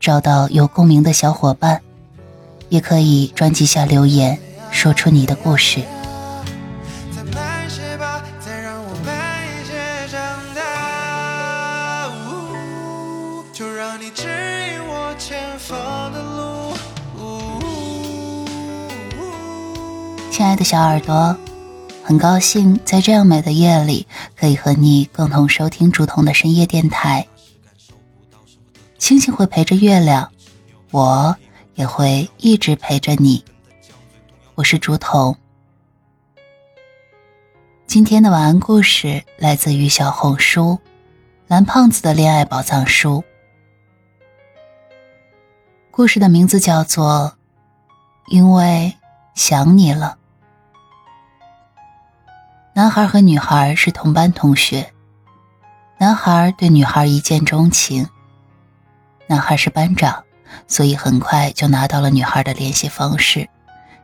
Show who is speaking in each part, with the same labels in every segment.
Speaker 1: 找到有共鸣的小伙伴，也可以专辑下留言，说出你的故事。亲爱的小耳朵。很高兴在这样美的夜里，可以和你共同收听竹筒的深夜电台。星星会陪着月亮，我也会一直陪着你。我是竹筒。今天的晚安故事来自于小红书“蓝胖子的恋爱宝藏书”。故事的名字叫做《因为想你了》。男孩和女孩是同班同学，男孩对女孩一见钟情。男孩是班长，所以很快就拿到了女孩的联系方式，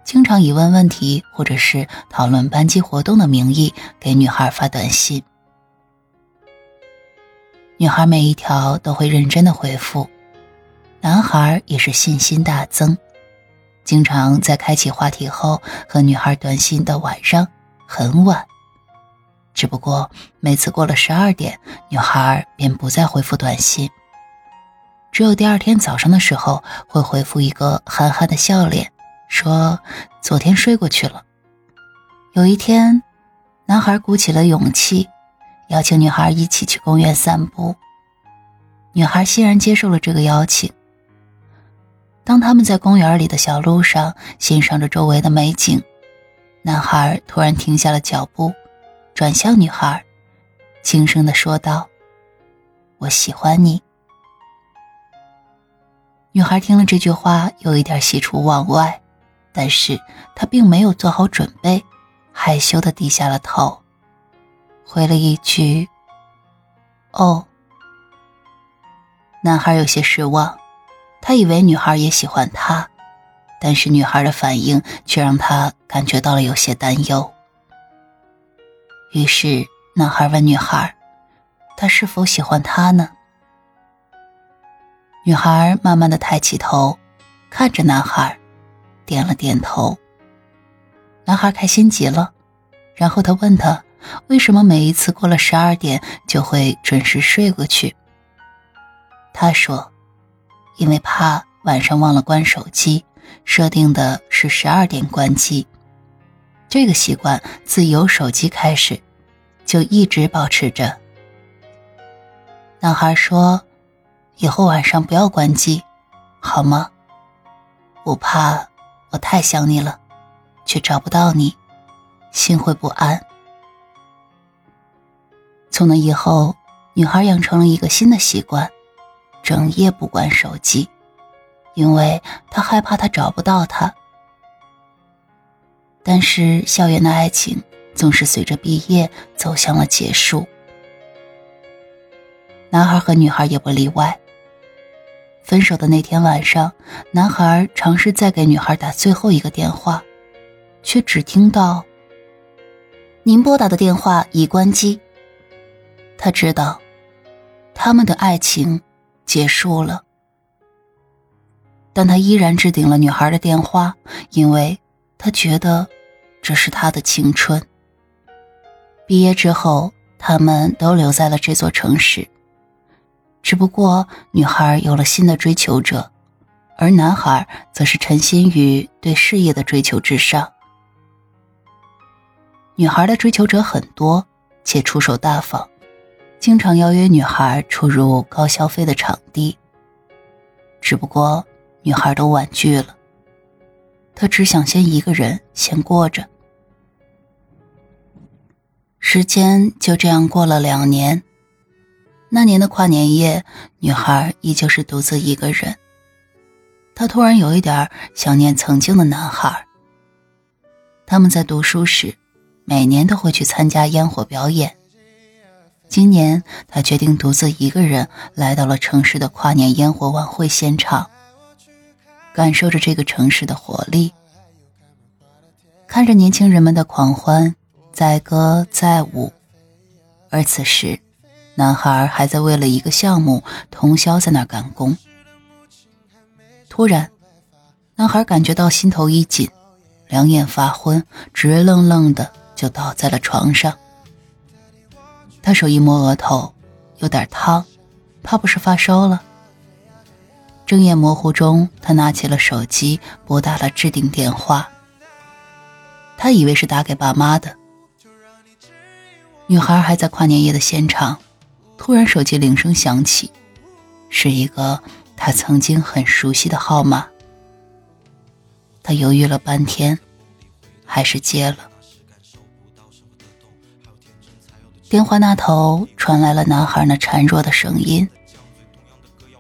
Speaker 1: 经常以问问题或者是讨论班级活动的名义给女孩发短信。女孩每一条都会认真的回复，男孩也是信心大增，经常在开启话题后和女孩短信到晚上很晚。只不过每次过了十二点，女孩便不再回复短信。只有第二天早上的时候，会回复一个憨憨的笑脸，说昨天睡过去了。有一天，男孩鼓起了勇气，邀请女孩一起去公园散步。女孩欣然接受了这个邀请。当他们在公园里的小路上欣赏着周围的美景，男孩突然停下了脚步。转向女孩，轻声的说道：“我喜欢你。”女孩听了这句话，有一点喜出望外，但是她并没有做好准备，害羞的低下了头，回了一句：“哦。”男孩有些失望，他以为女孩也喜欢他，但是女孩的反应却让他感觉到了有些担忧。于是，男孩问女孩：“他是否喜欢他呢？”女孩慢慢的抬起头，看着男孩，点了点头。男孩开心极了，然后他问他：“为什么每一次过了十二点就会准时睡过去？”他说：“因为怕晚上忘了关手机，设定的是十二点关机。”这个习惯自有手机开始，就一直保持着。男孩说：“以后晚上不要关机，好吗？我怕我太想你了，却找不到你，心会不安。”从那以后，女孩养成了一个新的习惯，整夜不关手机，因为她害怕他找不到他。但是，校园的爱情总是随着毕业走向了结束。男孩和女孩也不例外。分手的那天晚上，男孩尝试再给女孩打最后一个电话，却只听到“您拨打的电话已关机”。他知道，他们的爱情结束了，但他依然置顶了女孩的电话，因为。他觉得这是他的青春。毕业之后，他们都留在了这座城市。只不过，女孩有了新的追求者，而男孩则是沉心于对事业的追求之上。女孩的追求者很多，且出手大方，经常邀约女孩出入高消费的场地。只不过，女孩都婉拒了。他只想先一个人先过着，时间就这样过了两年。那年的跨年夜，女孩依旧是独自一个人。她突然有一点想念曾经的男孩。他们在读书时，每年都会去参加烟火表演。今年，她决定独自一个人来到了城市的跨年烟火晚会现场，感受着这个城市的活力，看着年轻人们的狂欢，载歌载舞。而此时，男孩还在为了一个项目通宵在那赶工。突然，男孩感觉到心头一紧，两眼发昏，直愣愣的就倒在了床上。他手一摸额头，有点烫，怕不是发烧了。睁眼模糊中，他拿起了手机，拨打了置顶电话。他以为是打给爸妈的。女孩还在跨年夜的现场，突然手机铃声响起，是一个他曾经很熟悉的号码。他犹豫了半天，还是接了。电话那头传来了男孩那孱弱的声音。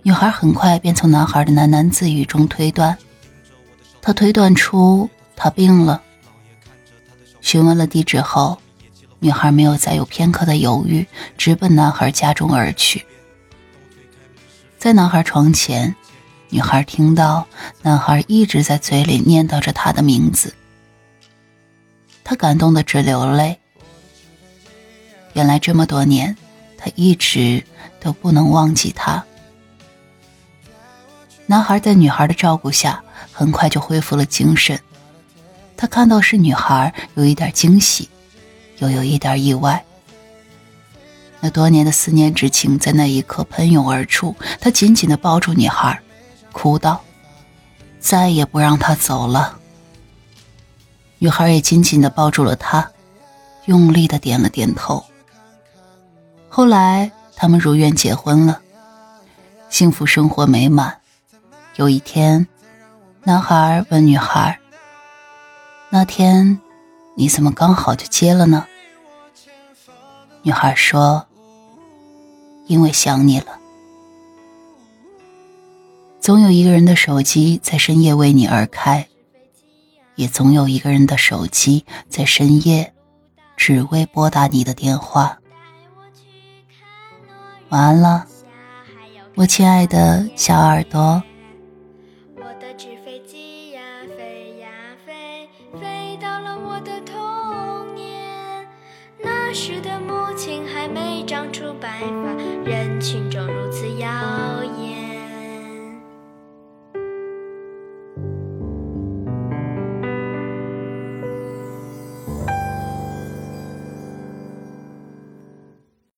Speaker 1: 女孩很快便从男孩的喃喃自语中推断，她推断出他病了。询问了地址后。女孩没有再有片刻的犹豫，直奔男孩家中而去。在男孩床前，女孩听到男孩一直在嘴里念叨着他的名字，她感动的直流泪。原来这么多年，她一直都不能忘记他。男孩在女孩的照顾下，很快就恢复了精神。他看到是女孩，有一点惊喜。又有一点意外，那多年的思念之情在那一刻喷涌而出。他紧紧的抱住女孩，哭道：“再也不让她走了。”女孩也紧紧的抱住了他，用力的点了点头。后来，他们如愿结婚了，幸福生活美满。有一天，男孩问女孩：“那天？”你怎么刚好就接了呢？女孩说：“因为想你了。总有一个人的手机在深夜为你而开，也总有一个人的手机在深夜只为拨打你的电话。晚安了，我亲爱的小耳朵。”
Speaker 2: 长出白发